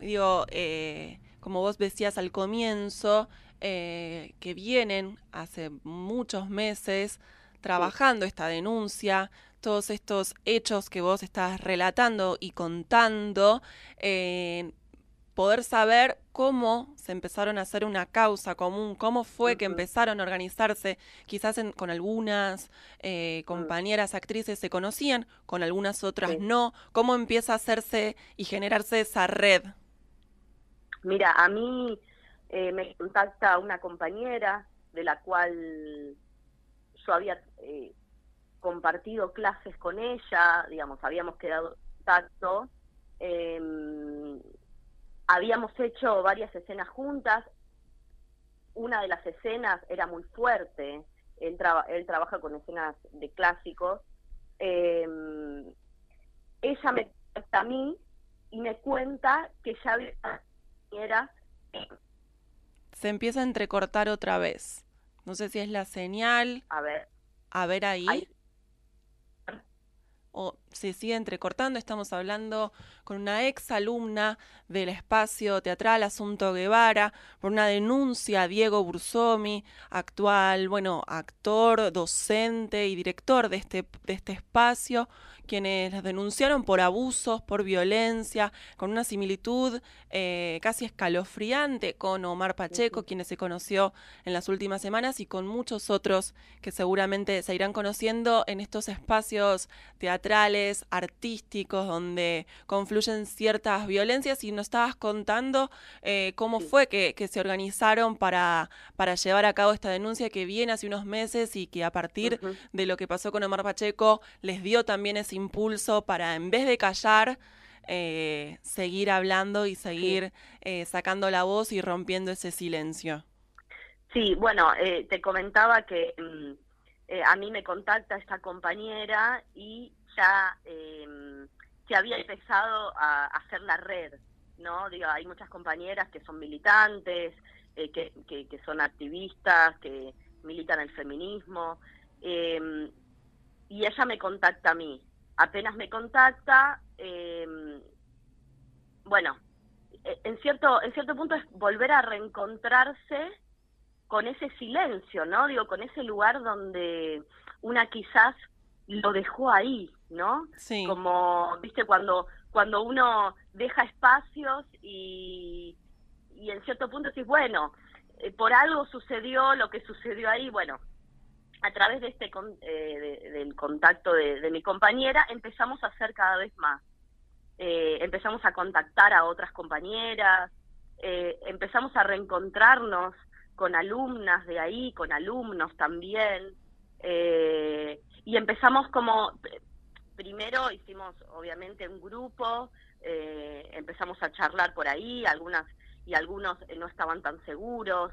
digo, eh, como vos decías al comienzo, eh, que vienen hace muchos meses trabajando esta denuncia, todos estos hechos que vos estás relatando y contando, eh, poder saber cómo se empezaron a hacer una causa común, cómo fue que empezaron a organizarse, quizás con algunas eh, compañeras actrices se conocían, con algunas otras no, cómo empieza a hacerse y generarse esa red.
Mira, a mí eh, me contacta una compañera de la cual yo había eh, compartido clases con ella, digamos, habíamos quedado en contacto. Em, habíamos hecho varias escenas juntas. Una de las escenas era muy fuerte. Él, él trabaja con escenas de clásicos. Em, ella me contacta a mí y me cuenta que ya era
se empieza a entrecortar otra vez. No sé si es la señal.
A ver.
A ver ahí o se sigue entrecortando. Estamos hablando con una ex alumna del espacio teatral Asunto Guevara por una denuncia a Diego Bursomi, actual, bueno, actor, docente y director de este, de este espacio, quienes las denunciaron por abusos, por violencia, con una similitud eh, casi escalofriante con Omar Pacheco, quienes se conoció en las últimas semanas, y con muchos otros que seguramente se irán conociendo en estos espacios teatrales artísticos, donde confluyen ciertas violencias. Y nos estabas contando eh, cómo fue que, se organizaron para, para llevar a cabo esta denuncia que viene hace unos meses y que a partir de lo que pasó con Omar Pacheco les dio también ese impulso para, en vez de callar, eh, seguir hablando y seguir eh, sacando la voz y rompiendo ese silencio.
Sí, bueno, eh, te comentaba que mm, a mí me contacta esta compañera y ya em, se había empezado a, hacer la red, ¿no? Digo, hay muchas compañeras que son militantes, que, que, son activistas, que militan el feminismo, em, y ella me contacta a mí. Apenas me contacta, eh, bueno, eh, en cierto, en cierto punto es volver a reencontrarse con ese silencio, ¿no? Digo, con ese lugar donde una quizás lo dejó ahí, ¿no? Sí. Como, viste, cuando, cuando uno deja espacios y, y en cierto punto decís, bueno, eh, por algo sucedió lo que sucedió ahí, bueno, a través de este eh, del contacto de, mi compañera empezamos a hacer cada vez más. Eh, empezamos a contactar a otras compañeras, eh, empezamos a reencontrarnos con alumnas de ahí, con alumnos también, y empezamos como, primero hicimos obviamente un grupo, empezamos a charlar por ahí, algunas y algunos no estaban tan seguros,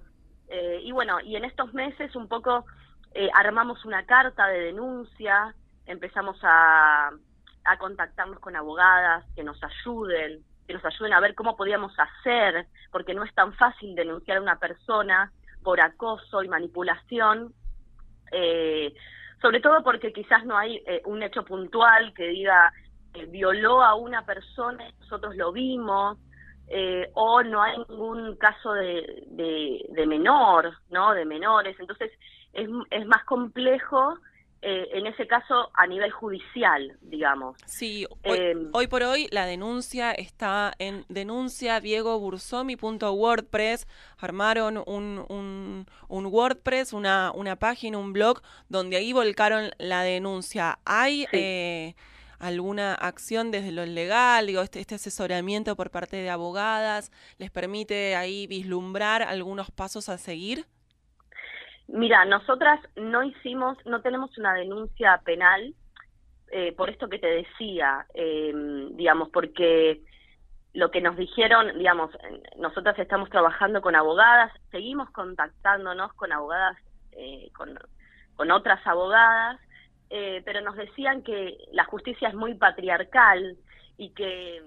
y bueno, y en estos meses un poco eh, armamos una carta de denuncia, empezamos a, a contactarnos con abogadas que nos ayuden, que nos ayuden a ver cómo podíamos hacer, porque no es tan fácil denunciar a una persona por acoso y manipulación, eh, sobre todo porque quizás no hay eh, un hecho puntual que diga violó a una persona y nosotros lo vimos, o no hay ningún caso de, de, de menor, ¿no? De menores. Entonces, es, es más complejo eh, en ese caso a nivel judicial, digamos.
Sí, hoy, hoy, por hoy la denuncia está en denunciadiegobursomi.wordpress. Armaron un, un, un, WordPress, una, una página, un blog, donde ahí volcaron la denuncia. ¿Hay eh, alguna acción desde lo legal? Digo, este, este asesoramiento por parte de abogadas, ¿les permite ahí vislumbrar algunos pasos a seguir?
Mira, nosotras no hicimos, no tenemos una denuncia penal eh, por esto que te decía, eh, digamos, porque lo que nos dijeron, digamos, nosotras estamos trabajando con abogadas, seguimos contactándonos con abogadas, eh, con, con, otras abogadas, eh, pero nos decían que la justicia es muy patriarcal y que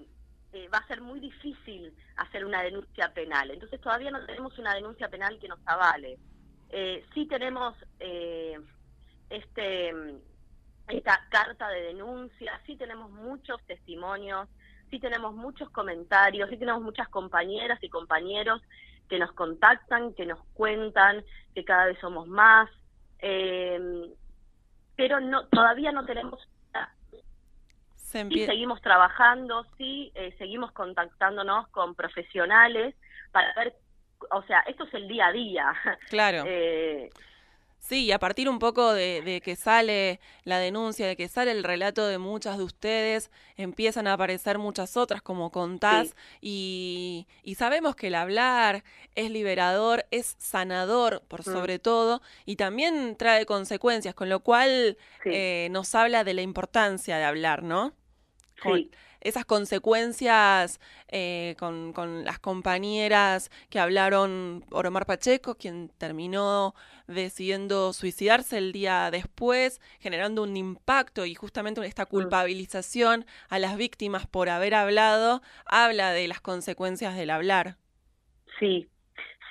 va a ser muy difícil hacer una denuncia penal. Entonces todavía no tenemos una denuncia penal que nos avale. Eh, sí tenemos eh, este esta carta de denuncia, sí tenemos muchos testimonios, sí tenemos muchos comentarios, sí tenemos muchas compañeras y compañeros que nos contactan, que nos cuentan que cada vez somos más, eh, pero no todavía no tenemos sí seguimos trabajando, sí eh, seguimos contactándonos con profesionales para ver o sea, esto es el día a día.
Claro. Eh, sí, y a partir un poco de, que sale la denuncia, de que sale el relato de muchas de ustedes, empiezan a aparecer muchas otras, como contás, y, sabemos que el hablar es liberador, es sanador, por mm. sobre todo, y también trae consecuencias, con lo cual eh, nos habla de la importancia de hablar, ¿no?
sí
esas consecuencias eh, con, con, las compañeras que hablaron Omar Pacheco, quien terminó decidiendo suicidarse el día después, generando un impacto y justamente esta mm. culpabilización a las víctimas por haber hablado, habla de las consecuencias del hablar.
Sí,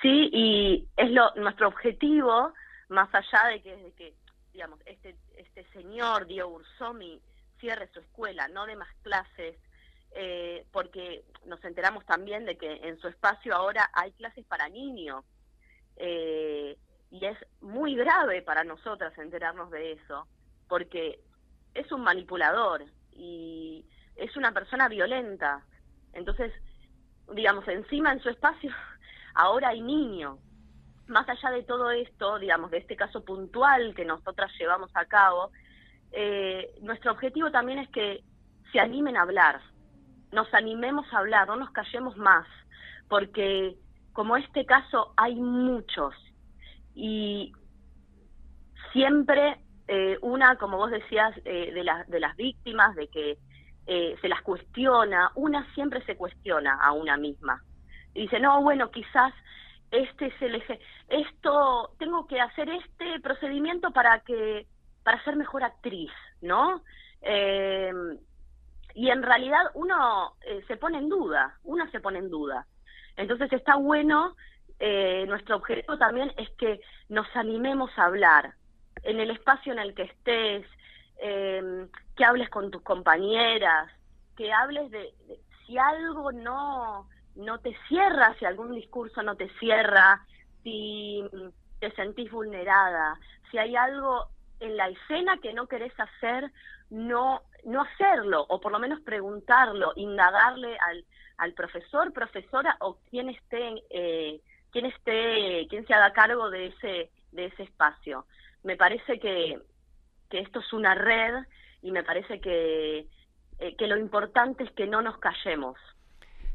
sí, y es lo nuestro objetivo, más allá de que, de que digamos, este, este señor, Dio Ursomi, cierre su escuela, no de más clases, eh, porque nos enteramos también de que en su espacio ahora hay clases para niños. Eh, y es muy grave para nosotras enterarnos de eso, porque es un manipulador y es una persona violenta. Entonces, digamos, encima en su espacio ahora hay niños. Más allá de todo esto, digamos, de este caso puntual que nosotras llevamos a cabo, eh, nuestro objetivo también es que se animen a hablar, nos animemos a hablar, no nos callemos más, porque como este caso hay muchos y siempre eh, una, como vos decías, eh, de, las de las víctimas, de que se las cuestiona, una siempre se cuestiona a una misma. Y dice, no, bueno, quizás este es el eje, esto, tengo que hacer este procedimiento para que, para ser mejor actriz, ¿no? y en realidad uno se pone en duda, una se pone en duda. Entonces está bueno, nuestro objetivo también es que nos animemos a hablar, en el espacio en el que estés, eh, que hables con tus compañeras, que hables de, si algo no, no te cierra, si algún discurso no te cierra, si te sentís vulnerada, si hay algo en la escena que no querés hacer, no, no hacerlo, o por lo menos preguntarlo, indagarle al, al profesor, profesora o quien esté, eh, quien esté, quien se haga cargo de ese, de ese espacio me parece que, esto es una red y me parece que, eh, que lo importante es que no nos callemos.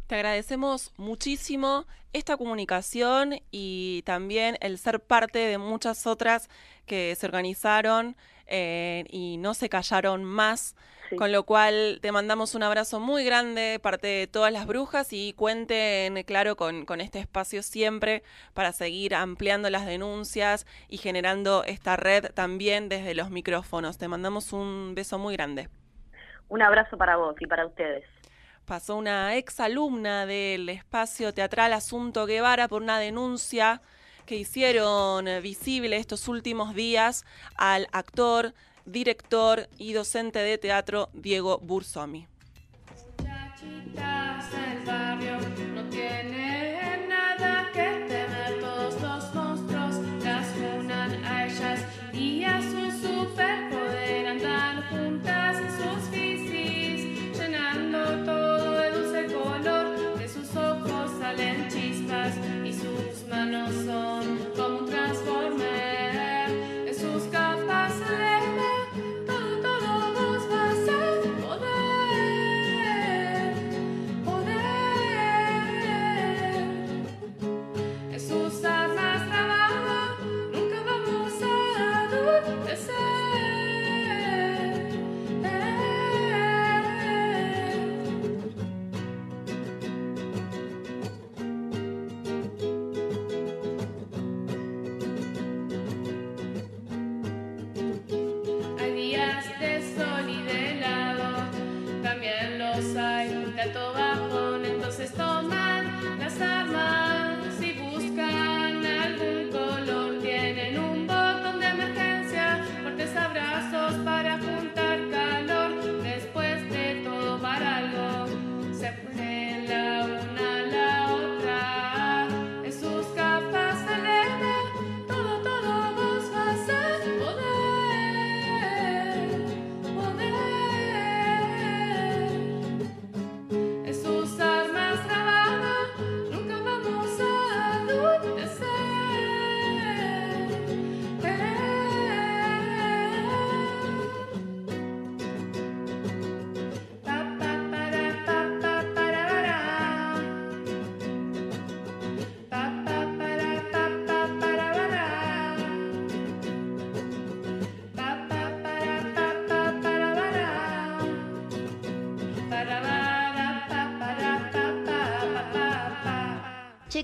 Te agradecemos muchísimo esta comunicación y también el ser parte de muchas otras que se organizaron eh, y no se callaron más. Con lo cual te mandamos un abrazo muy grande, parte de todas las brujas, y cuenten, claro, con, con este espacio siempre para seguir ampliando las denuncias y generando esta red también desde los micrófonos. Te mandamos un beso muy grande.
Un abrazo para vos y para ustedes
pasó una ex alumna del espacio teatral Asunto Guevara por una denuncia que hicieron visible estos últimos días al actor, director y docente de teatro Diego Bursomi.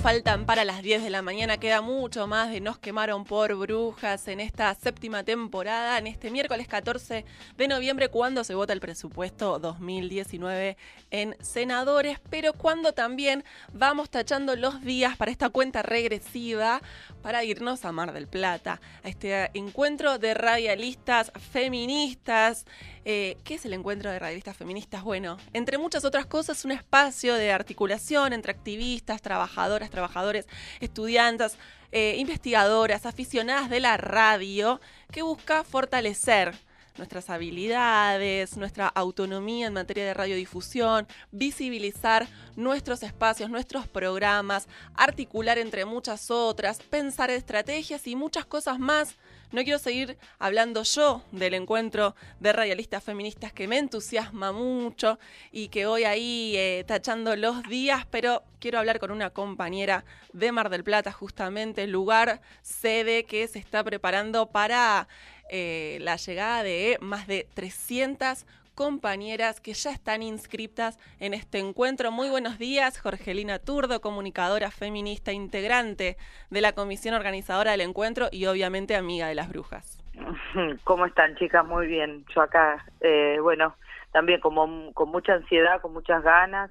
Faltan para las 10 de la mañana. Queda mucho más de Nos quemaron por brujas en esta séptima temporada, en este miércoles 14 de noviembre, cuando se vota el presupuesto 2019 en senadores, pero cuando también vamos tachando los días para esta cuenta regresiva para irnos a Mar del Plata, a este encuentro de radialistas feministas. Eh, ¿Qué es el encuentro de radialistas feministas? Bueno, entre muchas otras cosas, un espacio de articulación entre activistas, trabajadoras, trabajadores, estudiantes, eh, investigadoras, aficionadas de la radio, que busca fortalecer nuestras habilidades, nuestra autonomía en materia de radiodifusión, visibilizar nuestros espacios, nuestros programas, articular entre muchas otras, pensar estrategias y muchas cosas más. No quiero seguir hablando yo del encuentro de radialistas feministas que me entusiasma mucho y que voy ahí eh, tachando los días, pero quiero hablar con una compañera de Mar del Plata, justamente, lugar, sede que se está preparando para eh, la llegada de más de 300 compañeras que ya están inscriptas en este encuentro. Muy buenos días, Jorgelina Turdo, comunicadora feminista integrante de la comisión organizadora del encuentro y obviamente amiga de las brujas.
¿Cómo están, chicas? Muy bien. Yo acá, eh, bueno, también como con mucha ansiedad, con muchas ganas,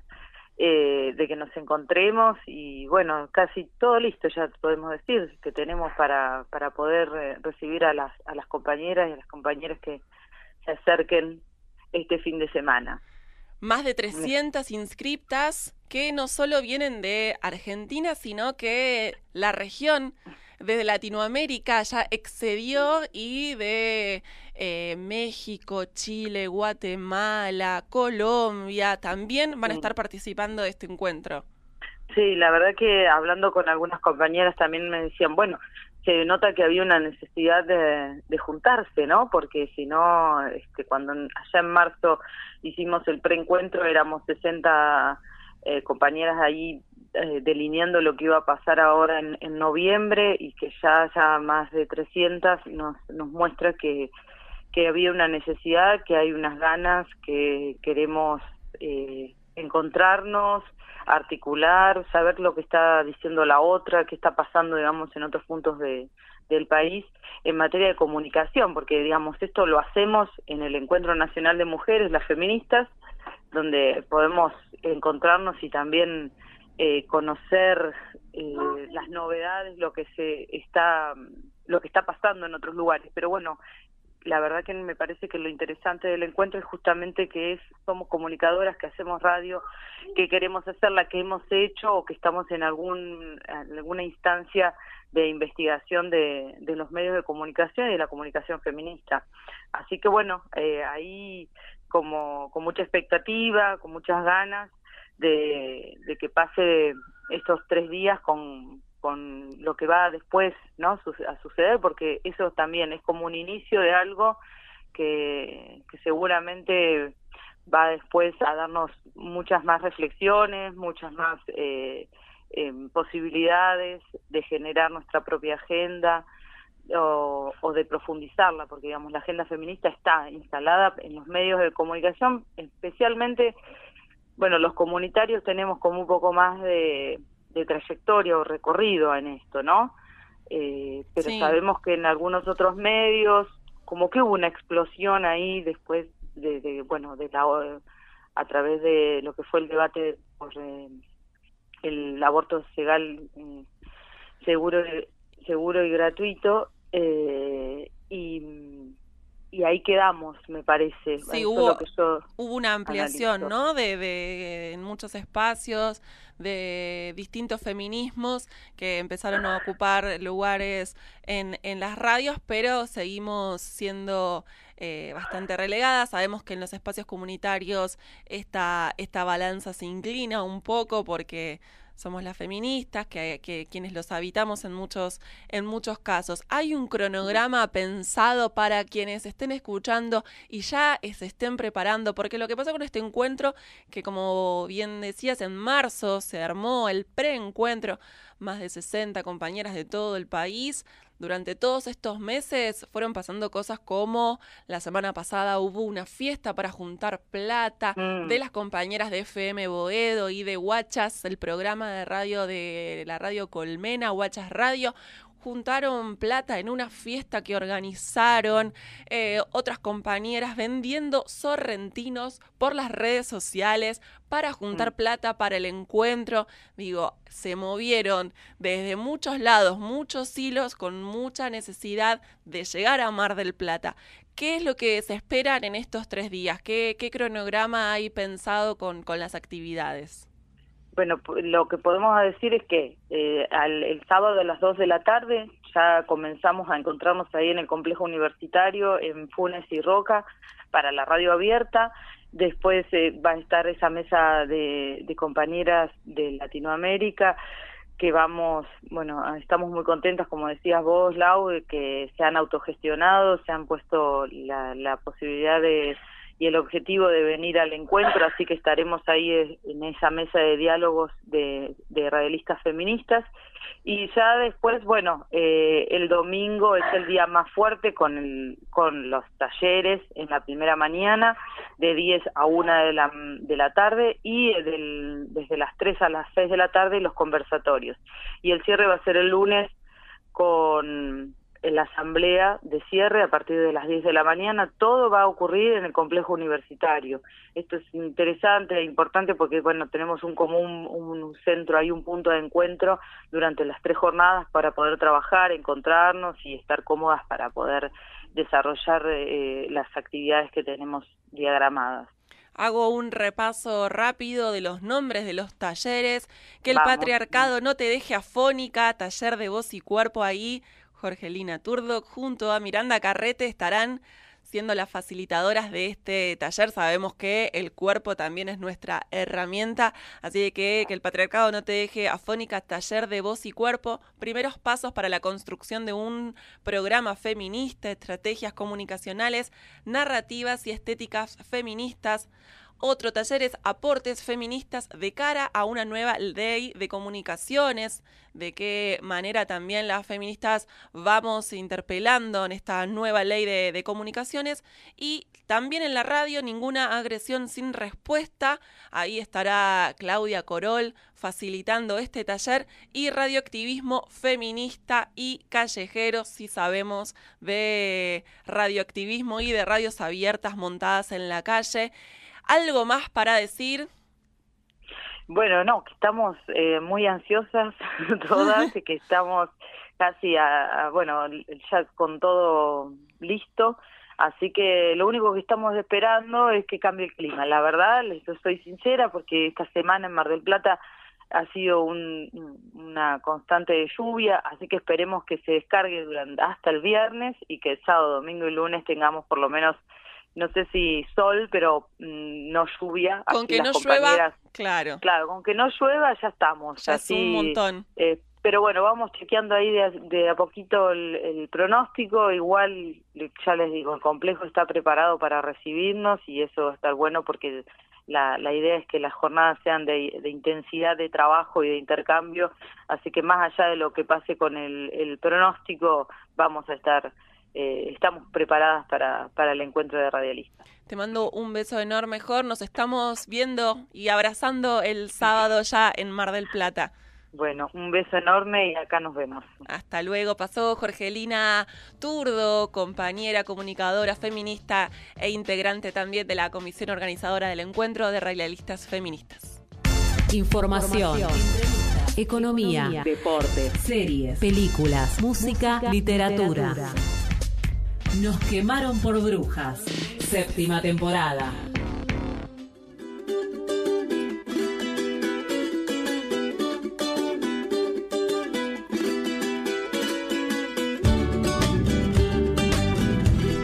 eh, de que nos encontremos y bueno, casi todo listo ya podemos decir que tenemos para, para poder eh, recibir a las, a las compañeras y a las compañeras que se acerquen este fin de semana.
Más de 300 inscriptas que no solo vienen de Argentina, sino que la región desde Latinoamérica ya excedió y de eh, México, Chile, Guatemala, Colombia también van a estar participando de este encuentro.
Sí, la verdad que hablando con algunas compañeras también me decían, bueno, se nota que había una necesidad de, juntarse, ¿no? Porque si no, este, cuando allá en marzo hicimos el preencuentro éramos 60 eh, compañeras ahí eh, delineando lo que iba a pasar ahora en, en, noviembre y que ya haya más de 300 nos, nos muestra que, que había una necesidad, que hay unas ganas, que queremos eh, encontrarnos, articular, saber lo que está diciendo la otra, qué está pasando, digamos, en otros puntos de, del país en materia de comunicación, porque, digamos, esto lo hacemos en el Encuentro Nacional de Mujeres, las feministas, donde podemos encontrarnos y también eh, conocer eh, las novedades, lo que se está lo que está pasando en otros lugares. Pero bueno, la verdad que me parece que lo interesante del encuentro es justamente que es somos comunicadoras que hacemos radio, que queremos hacer la que hemos hecho o que estamos en algún alguna instancia de investigación de, de los medios de comunicación y de la comunicación feminista. Así que bueno, eh, ahí como con mucha expectativa, con muchas ganas de, de que pase estos tres días con, con lo que va después no a suceder porque eso también es como un inicio de algo que, seguramente va después a darnos muchas más reflexiones muchas más eh, eh, posibilidades de generar nuestra propia agenda o, o, de profundizarla porque digamos la agenda feminista está instalada en los medios de comunicación especialmente bueno, los comunitarios tenemos como un poco más de, trayectoria o recorrido en esto, ¿no? Eh, pero sabemos que en algunos otros medios, como que hubo una explosión ahí después de, bueno, de la, a través de lo que fue el debate por eh, el aborto legal eh, seguro, seguro y gratuito, y y ahí quedamos, me parece.
Sí, hubo, hubo una ampliación, ¿no? De, de, en muchos espacios, de distintos feminismos que empezaron a ocupar lugares en, en las radios, pero seguimos siendo eh, bastante relegadas. Sabemos que en los espacios comunitarios esta, esta balanza se inclina un poco porque somos las feministas, que, quienes los habitamos en muchos, en muchos casos. Hay un cronograma pensado para quienes estén escuchando y ya se estén preparando, porque lo que pasa con este encuentro, que como bien decías, en marzo se armó el preencuentro más de 60 compañeras de todo el país. Durante todos estos meses fueron pasando cosas como la semana pasada hubo una fiesta para juntar plata
Mm.
de las compañeras de FM Boedo y de Huachas, el programa de radio de la radio Colmena, Huachas Radio juntaron plata en una fiesta que organizaron eh, otras compañeras vendiendo sorrentinos por las redes sociales para juntar plata para el encuentro. Digo, se movieron desde muchos lados, muchos hilos, con mucha necesidad de llegar a Mar del Plata. ¿Qué es lo que se esperan en estos tres días? ¿Qué, qué cronograma hay pensado con, con las actividades?
Bueno, lo que podemos decir es que eh, al- el sábado a las 2 de la tarde ya comenzamos a encontrarnos ahí en el complejo universitario, en Funes y Roca, para la radio abierta. Después eh, va a estar esa mesa de, de compañeras de Latinoamérica que vamos, bueno, ah, estamos muy contentas, como decías vos, Lau, que se han autogestionado, se han puesto la posibilidad de y el objetivo de venir al encuentro, así que estaremos ahí eh, en esa mesa de diálogos de, de radialistas feministas. Y ya después, bueno, eh, el domingo es el día más fuerte con, el, con los talleres en la primera mañana, de 10 a 1 de la, de la tarde, y del- desde las 3 a las 6 de la tarde los conversatorios. Y el cierre va a ser el lunes con la asamblea de cierre a partir de las 10 de la mañana. Todo va a ocurrir en el complejo universitario. Esto es interesante e importante porque, bueno, tenemos un común, un centro, hay un punto de encuentro durante las tres jornadas para poder trabajar, encontrarnos y estar cómodas para poder desarrollar eh, las actividades que tenemos diagramadas.
Hago un repaso rápido de los nombres de los talleres. Que el
Vamos.
patriarcado no te deje afónica, taller de voz y cuerpo ahí. Jorgelina Turdoc junto a Miranda Carrete estarán siendo las facilitadoras de este taller. Sabemos que el cuerpo también es nuestra herramienta, así que que el patriarcado no te deje afónica, taller de voz y cuerpo, primeros pasos para la construcción de un programa feminista, estrategias comunicacionales, narrativas y estéticas feministas. Otro taller es aportes feministas de cara a una nueva ley de comunicaciones, de qué manera también las feministas vamos interpelando en esta nueva ley de, comunicaciones y también en la radio ninguna agresión sin respuesta. Ahí estará Claudia Corol facilitando este taller y radioactivismo feminista y callejero, si sabemos de radioactivismo y de radios abiertas montadas en la calle. ¿Algo más para decir?
Bueno, no, que estamos eh, muy ansiosas todas y que estamos casi a, bueno, ya con todo listo. Así que lo único que estamos esperando es que cambie el clima. La verdad, les soy sincera, porque esta semana en Mar del Plata ha sido un- una constante de lluvia, así que esperemos que se descargue durante hasta el viernes y que el sábado, domingo y lunes tengamos por lo menos, no sé si sol, pero mm, no lluvia.
Con que no llueva, claro.
Claro, con que no llueva ya estamos.
Ya es
así,
un montón.
eh, pero bueno, vamos chequeando ahí de, a- de a poquito el, el pronóstico. Igual, ya les digo, el complejo está preparado para recibirnos y eso va a estar bueno porque la, la idea es que las jornadas sean de, de intensidad de trabajo y de intercambio. Así que más allá de lo que pase con el, el pronóstico, vamos a estar, eh, estamos preparadas para, para el encuentro de radialistas.
Te mando un beso enorme, Jor. Nos estamos viendo y abrazando el sábado ya en Mar del Plata.
Bueno, un beso enorme y acá nos vemos.
Hasta luego. Pasó Jorgelina Turdo, compañera, comunicadora feminista e integrante también de la comisión organizadora del encuentro de radialistas feministas.
Información. Economía.
Deportes.
Series. Películas. Música. literatura. Nos quemaron por brujas. Séptima temporada.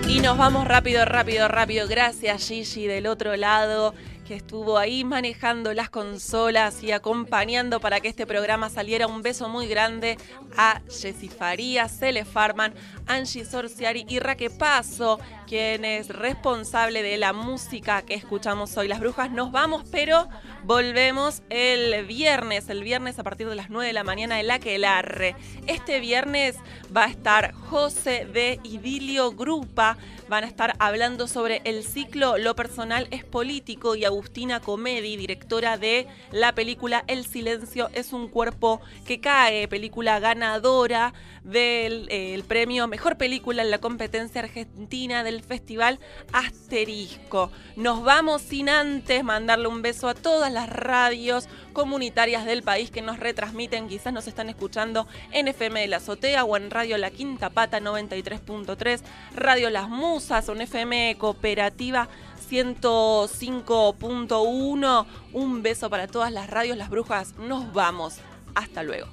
Y nos vamos rápido, rápido, rápido. Gracias Gigi del otro lado que estuvo ahí manejando las consolas y acompañando para que este programa saliera. Un beso muy grande a Jessy Faría, Cele Farman, Angie Sorciari y Raque Paso, quien es responsable de la música que escuchamos hoy. Las brujas nos vamos, pero volvemos el viernes, el viernes a partir de las 9 de la mañana en la que arre. Este viernes va a estar José de Idilio Grupa, van a estar hablando sobre el ciclo Lo personal es político y Agustina Comedi, directora de la película El silencio es un cuerpo que cae, película ganadora del eh, premio Mejor Película en la competencia argentina del Festival Asterisco. Nos vamos sin antes mandarle un beso a todas las radios comunitarias del país que nos retransmiten, quizás nos están escuchando en FM de la Azotea o en Radio La Quinta Pata 93.3, Radio Las Musas, en FM Cooperativa 105.1. Un beso para todas las radios, las brujas. Nos vamos. Hasta luego.